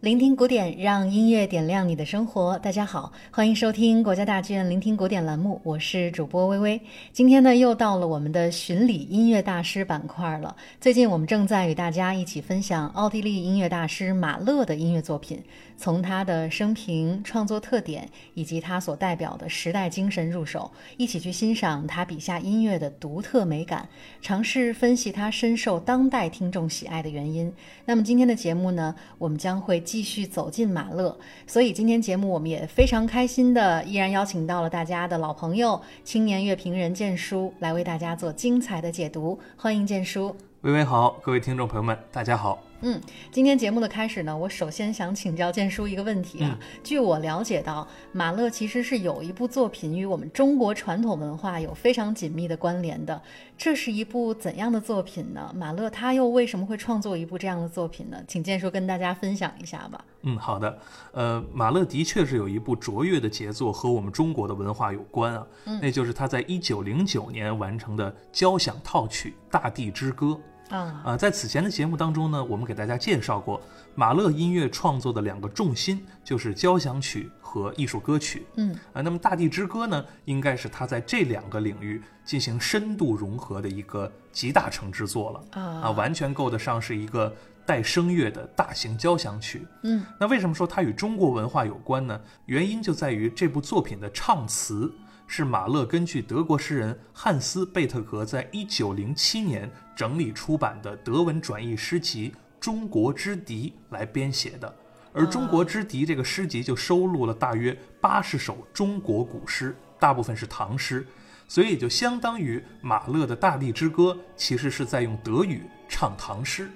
聆听古典，让音乐点亮你的生活。大家好，欢迎收听国家大剧院聆听古典栏目，我是主播微微。今天呢，又到了我们的巡礼音乐大师板块了。最近我们正在与大家一起分享奥地利音乐大师马勒的音乐作品，从他的生平、创作特点以及他所代表的时代精神入手，一起去欣赏他笔下音乐的独特美感，尝试分析他深受当代听众喜爱的原因。那么今天的节目呢，我们将会。继继续走进马勒，所以今天节目我们也非常开心的，依然邀请到了大家的老朋友青年乐评人建叔来为大家做精彩的解读。欢迎建叔，微微好，各位听众朋友们，大家好。嗯，今天节目的开始呢，我首先想请教建叔一个问题啊。据我了解到，马勒其实是有一部作品与我们中国传统文化有非常紧密的关联的。这是一部怎样的作品呢？马勒他又为什么会创作一部这样的作品呢？请建叔跟大家分享一下吧。嗯，好的。呃，马勒的确是有一部卓越的杰作和我们中国的文化有关啊，那就是他在一九零九年完成的交响套曲《大地之歌》。啊在此前的节目当中呢，我们给大家介绍过马勒音乐创作的两个重心，就是交响曲和艺术歌曲。嗯啊，那么《大地之歌》呢，应该是他在这两个领域进行深度融合的一个集大成之作了。啊完全够得上是一个带声乐的大型交响曲。嗯，那为什么说它与中国文化有关呢？原因就在于这部作品的唱词。是马勒根据德国诗人汉斯·贝特格在一九零七年整理出版的德文转译诗集《中国之笛》来编写的，而《中国之笛》这个诗集就收录了大约八十首中国古诗，大部分是唐诗，所以就相当于马勒的《大地之歌》其实是在用德语唱唐诗。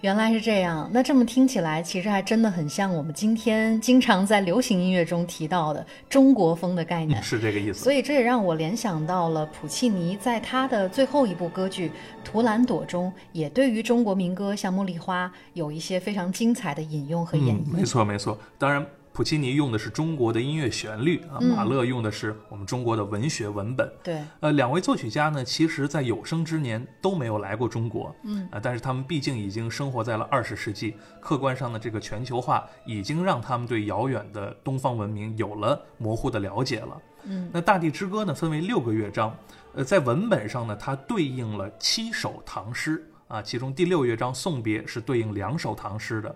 原来是这样，那这么听起来，其实还真的很像我们今天经常在流行音乐中提到的中国风的概念，是这个意思。所以这也让我联想到了普契尼在他的最后一部歌剧《图兰朵》中，也对于中国民歌像《茉莉花》有一些非常精彩的引用和演绎。没错，没错，当然。普契尼用的是中国的音乐旋律啊，马勒用的是我们中国的文学文本。对，呃，两位作曲家呢，其实在有生之年都没有来过中国。嗯啊，但是他们毕竟已经生活在了二十世纪，客观上的这个全球化已经让他们对遥远的东方文明有了模糊的了解了。嗯，那《大地之歌》呢，分为六个乐章，呃，在文本上呢，它对应了七首唐诗啊，其中第六乐章送别是对应两首唐诗的。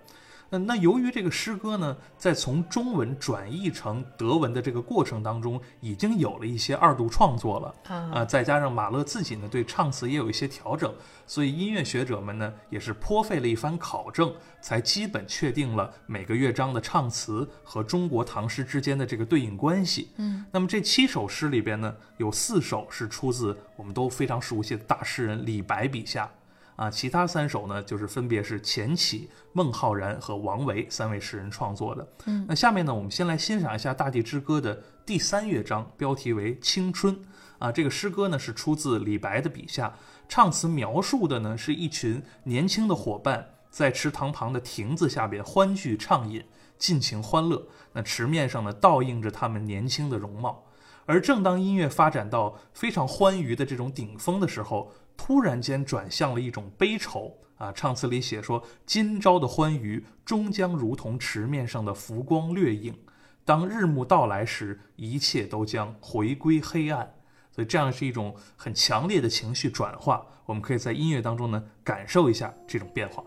嗯，那由于这个诗歌呢，在从中文转译成德文的这个过程当中，已经有了一些二度创作了啊，再加上马勒自己呢对唱词也有一些调整，所以音乐学者们呢也是颇费了一番考证，才基本确定了每个乐章的唱词和中国唐诗之间的这个对应关系。嗯，那么这七首诗里边呢，有四首是出自我们都非常熟悉的大诗人李白笔下。啊，其他三首呢，就是分别是钱起、孟浩然和王维三位诗人创作的。嗯，那下面呢，我们先来欣赏一下《大地之歌》的第三乐章，标题为《青春》。啊，这个诗歌呢是出自李白的笔下，唱词描述的呢是一群年轻的伙伴在池塘旁的亭子下边欢聚畅饮，尽情欢乐。那池面上呢倒映着他们年轻的容貌。而正当音乐发展到非常欢愉的这种顶峰的时候，突然间转向了一种悲愁啊！唱词里写说：“今朝的欢愉终将如同池面上的浮光掠影，当日暮到来时，一切都将回归黑暗。”所以这样是一种很强烈的情绪转化，我们可以在音乐当中呢感受一下这种变化。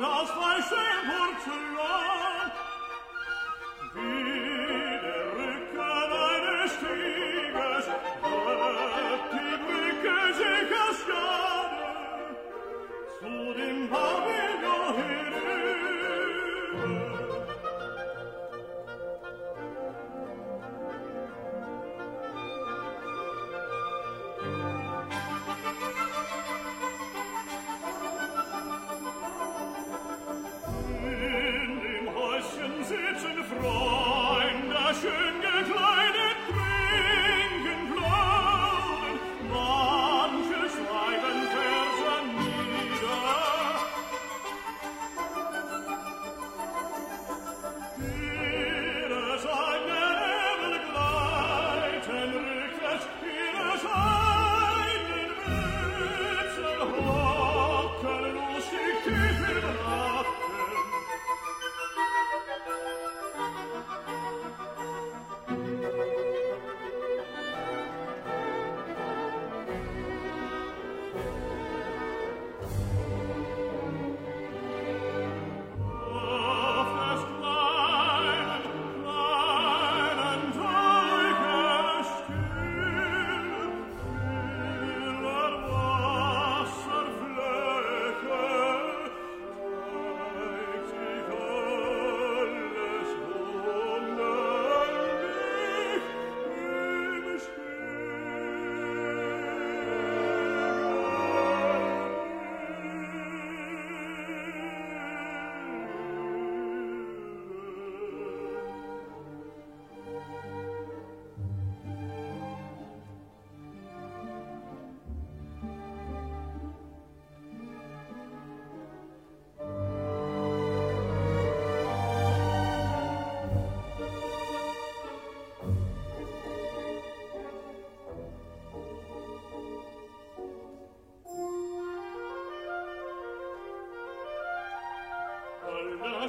nas falsche love.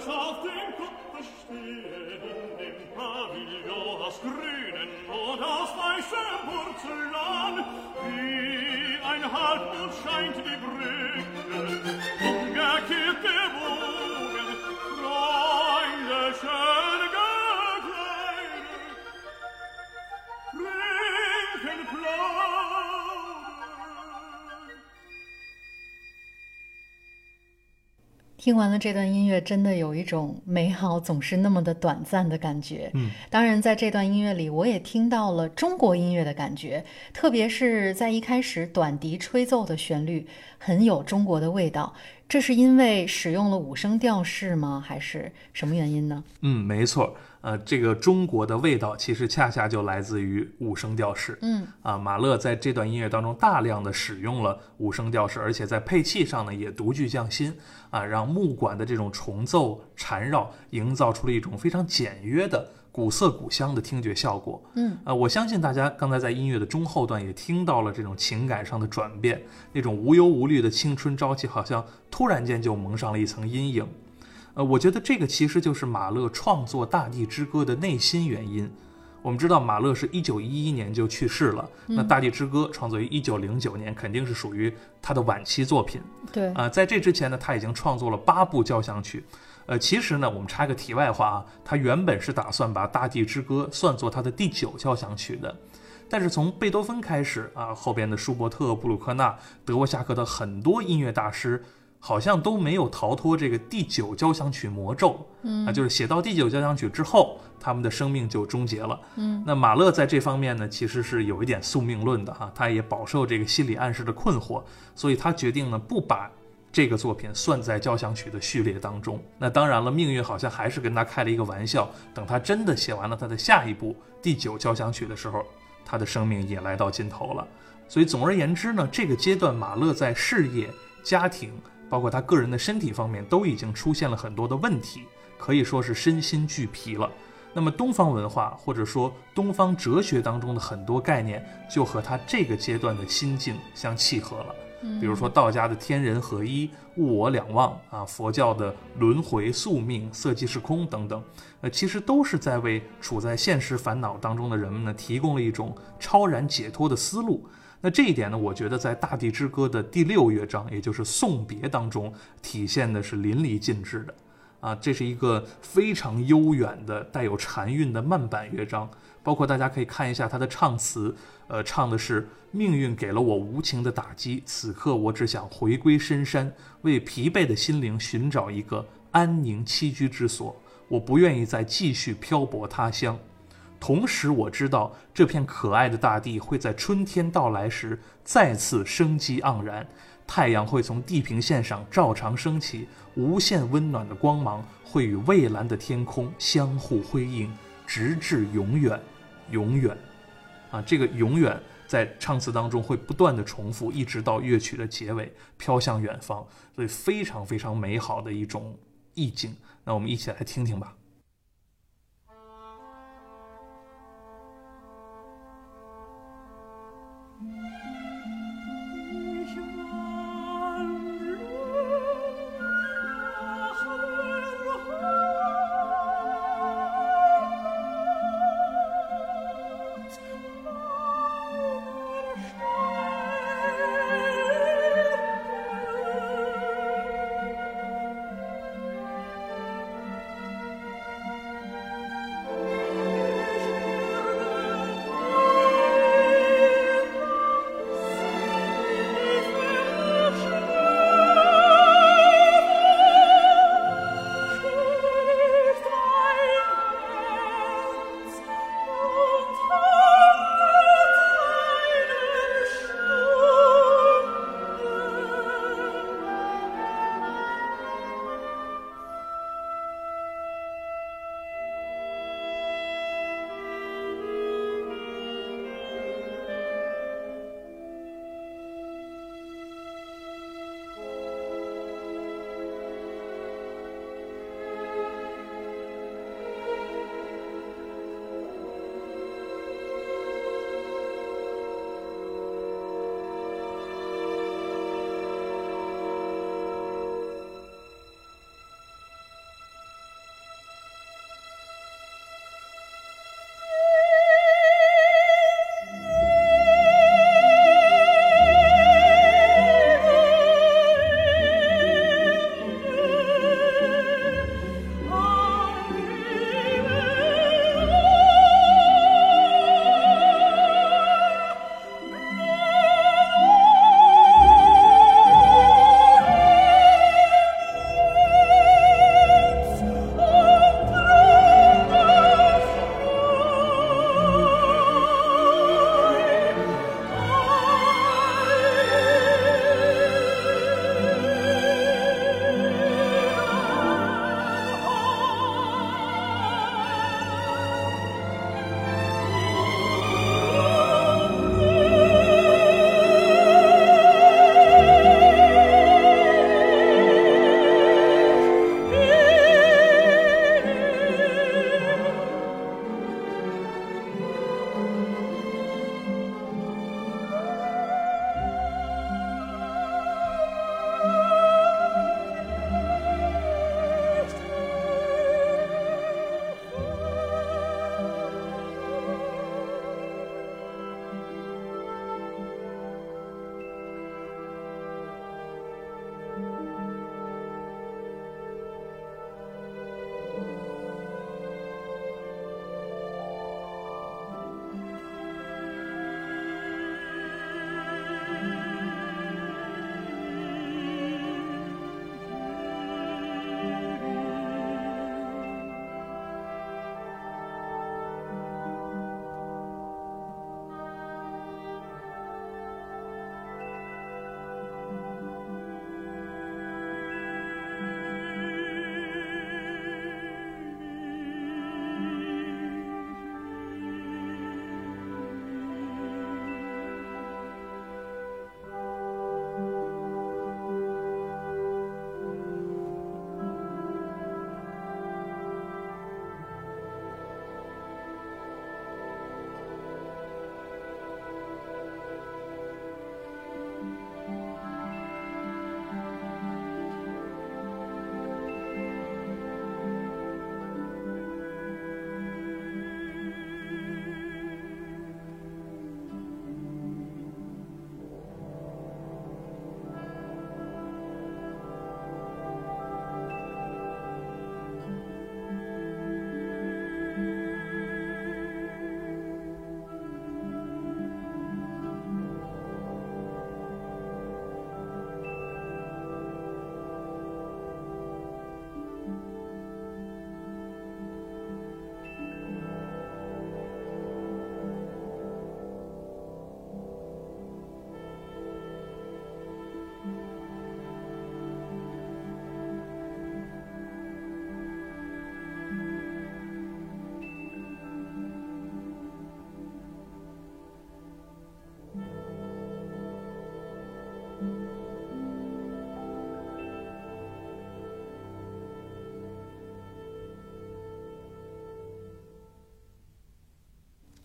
ich auf dem Kopfe stehe, in dem Pavillon aus grünem und aus weißem Porzellan, wie ein Halbmond scheint die Brücke, 听完了这段音乐，真的有一种美好总是那么的短暂的感觉。嗯，当然，在这段音乐里，我也听到了中国音乐的感觉，特别是在一开始短笛吹奏的旋律，很有中国的味道。这是因为使用了五声调式吗？还是什么原因呢？嗯，没错。呃，这个中国的味道其实恰恰就来自于五声调式。嗯，啊，马勒在这段音乐当中大量的使用了五声调式，而且在配器上呢也独具匠心啊，让木管的这种重奏缠绕，营造出了一种非常简约的古色古香的听觉效果。嗯，啊，我相信大家刚才在音乐的中后段也听到了这种情感上的转变，那种无忧无虑的青春朝气，好像突然间就蒙上了一层阴影。呃，我觉得这个其实就是马勒创作《大地之歌》的内心原因。我们知道马勒是一九一一年就去世了，那《大地之歌》创作于一九零九年，肯定是属于他的晚期作品。对，啊、在这之前呢，他已经创作了八部交响曲。呃，其实呢，我们插个题外话啊，他原本是打算把《大地之歌》算作他的第九交响曲的，但是从贝多芬开始啊，后边的舒伯特、布鲁克纳、德沃夏克的很多音乐大师，好像都没有逃脱这个第九交响曲魔咒。嗯，啊，就是写到第九交响曲之后，他们的生命就终结了。嗯，那马勒在这方面呢，其实是有一点宿命论的哈，他也饱受这个心理暗示的困惑，所以他决定呢不把。这个作品算在交响曲的序列当中。那当然了，命运好像还是跟他开了一个玩笑。等他真的写完了他的下一部第九交响曲的时候，他的生命也来到尽头了。所以总而言之呢，这个阶段马勒在事业、家庭，包括他个人的身体方面，都已经出现了很多的问题，可以说是身心俱疲了。那么东方文化或者说东方哲学当中的很多概念，就和他这个阶段的心境相契合了。比如说道家的天人合一、物我两忘啊，佛教的轮回宿命、色即是空等等，呃，其实都是在为处在现实烦恼当中的人们呢，提供了一种超然解脱的思路。那这一点呢，我觉得在《大地之歌》的第六乐章，也就是送别当中，体现的是淋漓尽致的。啊，这是一个非常悠远的、带有禅韵的慢板乐章，包括大家可以看一下它的唱词，呃，唱的是命运给了我无情的打击，此刻我只想回归深山，为疲惫的心灵寻找一个安宁栖居之所，我不愿意再继续漂泊他乡。同时，我知道这片可爱的大地会在春天到来时再次生机盎然，太阳会从地平线上照常升起，无限温暖的光芒会与蔚蓝的天空相互辉映，直至永远，永远。啊，这个永远在唱词当中会不断的重复，一直到乐曲的结尾，飘向远方，所以非常非常美好的一种意境。那我们一起来听听吧。Música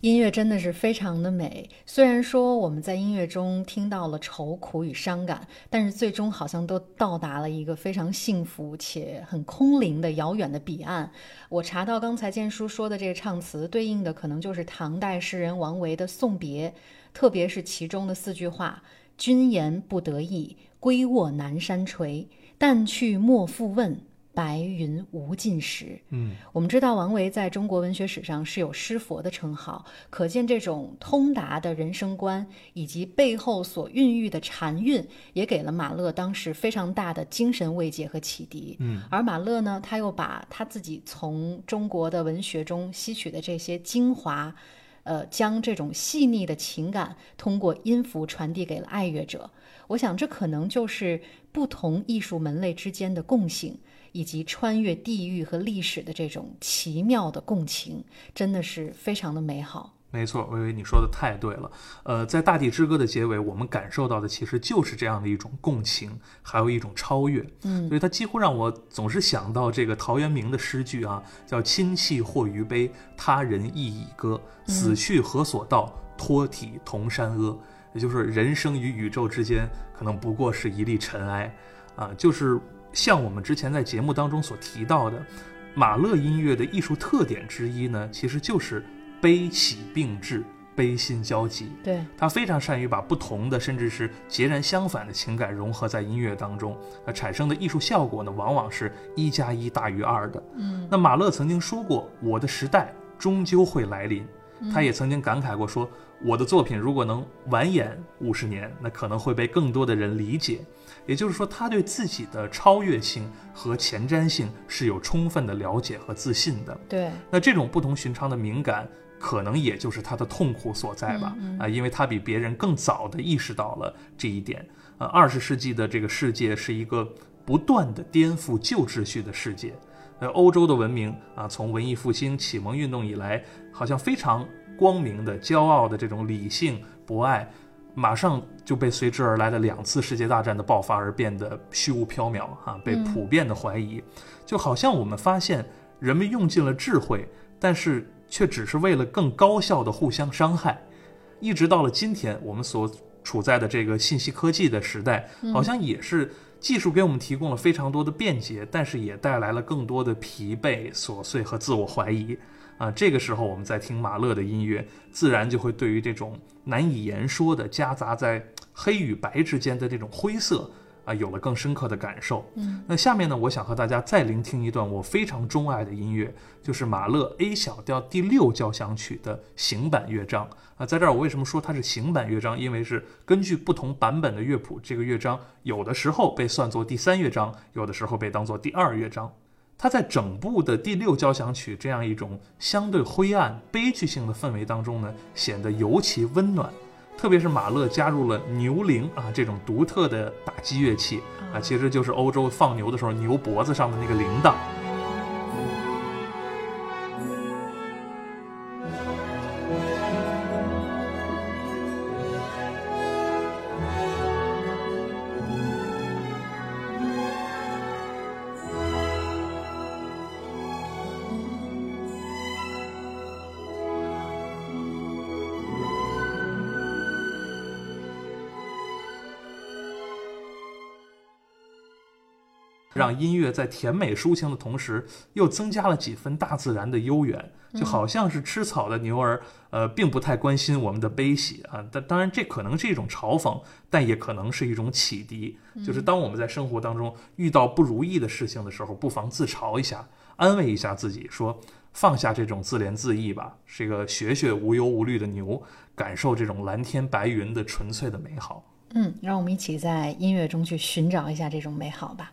音乐真的是非常的美。虽然说我们在音乐中听到了愁苦与伤感，但是最终好像都到达了一个非常幸福且很空灵的遥远的彼岸。我查到刚才建叔说的这个唱词，对应的可能就是唐代诗人王维的《送别》，特别是其中的四句话：“君言不得意，归卧南山陲。但去莫复问。”白云无尽时。嗯，我们知道王维在中国文学史上是有诗佛的称号，可见这种通达的人生观以及背后所孕育的禅韵，也给了马勒当时非常大的精神慰藉和启迪。嗯，而马勒呢，他又把他自己从中国的文学中吸取的这些精华，呃，将这种细腻的情感通过音符传递给了爱乐者。我想，这可能就是不同艺术门类之间的共性。以及穿越地域和历史的这种奇妙的共情，真的是非常的美好。没错，微微你说的太对了。呃，在《大地之歌》的结尾，我们感受到的其实就是这样的一种共情，还有一种超越。嗯，所以它几乎让我总是想到这个陶渊明的诗句啊，叫“亲戚或于悲，他人亦已歌。死去何所道？托体同山阿。”也就是人生与宇宙之间，可能不过是一粒尘埃啊，就是。像我们之前在节目当中所提到的，马勒音乐的艺术特点之一呢，其实就是悲喜并至、悲心交集。对他非常善于把不同的，甚至是截然相反的情感融合在音乐当中，那产生的艺术效果呢，往往是一加一大于二的。嗯，那马勒曾经说过：“我的时代终究会来临。”他也曾经感慨过说：“我的作品如果能晚演五十年，那可能会被更多的人理解。”也就是说，他对自己的超越性和前瞻性是有充分的了解和自信的。对，那这种不同寻常的敏感，可能也就是他的痛苦所在吧？啊，因为他比别人更早的意识到了这一点。呃，二十世纪的这个世界是一个不断的颠覆旧秩序的世界。呃，欧洲的文明啊，从文艺复兴、启蒙运动以来，好像非常光明的、骄傲的这种理性博爱。马上就被随之而来的两次世界大战的爆发而变得虚无缥缈啊，被普遍的怀疑，就好像我们发现人们用尽了智慧，但是却只是为了更高效的互相伤害，一直到了今天，我们所处在的这个信息科技的时代，好像也是技术给我们提供了非常多的便捷，但是也带来了更多的疲惫、琐碎和自我怀疑。啊，这个时候我们在听马勒的音乐，自然就会对于这种难以言说的夹杂在黑与白之间的这种灰色啊，有了更深刻的感受。嗯，那下面呢，我想和大家再聆听一段我非常钟爱的音乐，就是马勒 A 小调第六交响曲的行版乐章啊。在这儿，我为什么说它是行版乐章？因为是根据不同版本的乐谱，这个乐章有的时候被算作第三乐章，有的时候被当作第二乐章。它在整部的第六交响曲这样一种相对灰暗、悲剧性的氛围当中呢，显得尤其温暖。特别是马勒加入了牛铃啊这种独特的打击乐器啊，其实就是欧洲放牛的时候牛脖子上的那个铃铛。让音乐在甜美抒情的同时，又增加了几分大自然的悠远，就好像是吃草的牛儿，呃，并不太关心我们的悲喜啊。但当然，这可能是一种嘲讽，但也可能是一种启迪。就是当我们在生活当中遇到不如意的事情的时候，不妨自嘲一下，安慰一下自己，说放下这种自怜自艾吧，是个学学无忧无虑的牛，感受这种蓝天白云的纯粹的美好。嗯，让我们一起在音乐中去寻找一下这种美好吧。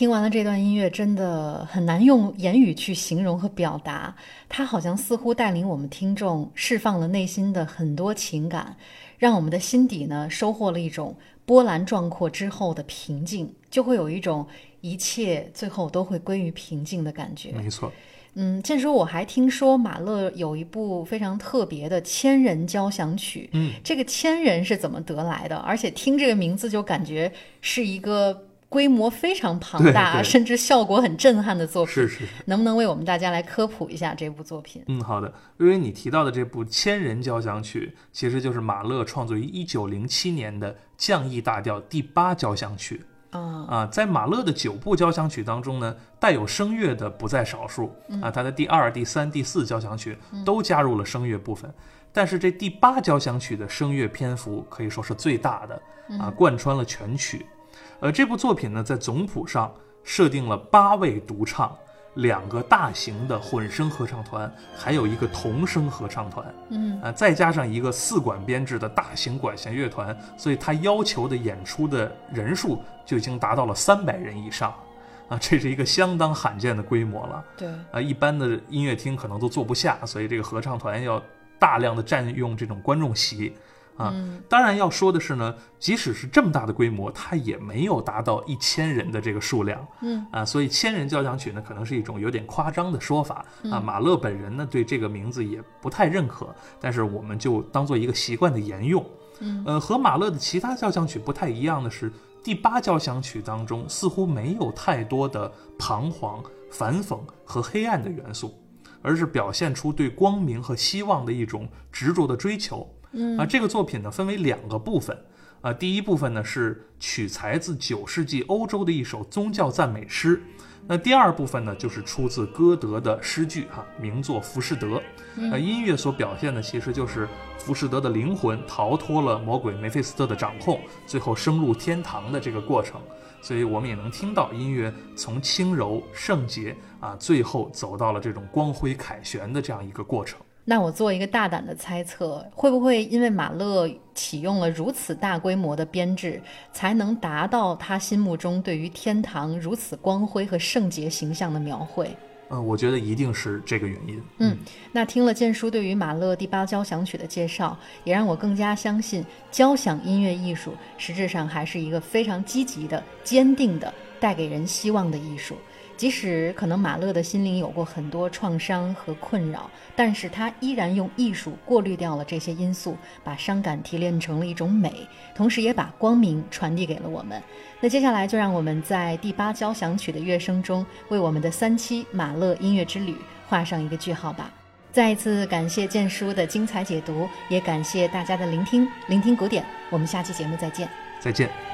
听完了这段音乐，真的很难用言语去形容和表达。它好像似乎带领我们听众释放了内心的很多情感，让我们的心底呢收获了一种波澜壮阔之后的平静，就会有一种一切最后都会归于平静的感觉。没错，嗯，这时候，我还听说马勒有一部非常特别的千人交响曲。嗯，这个千人是怎么得来的？而且听这个名字就感觉是一个规模非常庞大，对对甚至效果很震撼的作品。是是是。能不能为我们大家来科普一下这部作品？嗯，好的。因为你提到的这部千人交响曲，其实就是马勒创作于一九零七年的降 E 大调第八交响曲。啊、啊，在马勒的九部交响曲当中呢，带有声乐的不在少数啊。他的第二、第三、第四交响曲都加入了声乐部分，但是这第八交响曲的声乐篇幅可以说是最大的啊，贯穿了全曲。呃，这部作品呢，在总谱上设定了八位独唱。两个大型的混声合唱团，还有一个童声合唱团，嗯啊，再加上一个四管编制的大型管弦乐团，所以他要求的演出的人数就已经达到了三百人以上，啊，这是一个相当罕见的规模了，对，啊，一般的音乐厅可能都坐不下，所以这个合唱团要大量的占用这种观众席。啊，当然要说的是呢，即使是这么大的规模，它也没有达到一千人的这个数量。嗯啊，所以千人交响曲呢，可能是一种有点夸张的说法啊。马勒本人呢，对这个名字也不太认可，但是我们就当做一个习惯的沿用。嗯，呃，和马勒的其他交响曲不太一样的是，第八交响曲当中似乎没有太多的彷徨、反讽和黑暗的元素，而是表现出对光明和希望的一种执着的追求。嗯啊，这个作品呢分为两个部分，啊，第一部分呢是取材自九世纪欧洲的一首宗教赞美诗，那第二部分呢就是出自歌德的诗句哈、名作《浮士德》。那，音乐所表现的其实就是浮士德的灵魂逃脱了魔鬼梅菲斯特的掌控，最后升入天堂的这个过程。所以我们也能听到音乐从轻柔圣洁啊，最后走到了这种光辉凯旋的这样一个过程。那我做一个大胆的猜测，会不会因为马勒启用了如此大规模的编制，才能达到他心目中对于天堂如此光辉和圣洁形象的描绘？嗯、我觉得一定是这个原因。嗯，那听了建叔对于马勒第八交响曲的介绍，也让我更加相信，交响音乐艺术实质上还是一个非常积极的、坚定的、带给人希望的艺术。即使可能马勒的心灵有过很多创伤和困扰，但是他依然用艺术过滤掉了这些因素，把伤感提炼成了一种美，同时也把光明传递给了我们。那接下来就让我们在第八交响曲的乐声中，为我们的三期马勒音乐之旅画上一个句号吧。再一次感谢建叔的精彩解读，也感谢大家的聆听。聆听古典，我们下期节目再见。再见。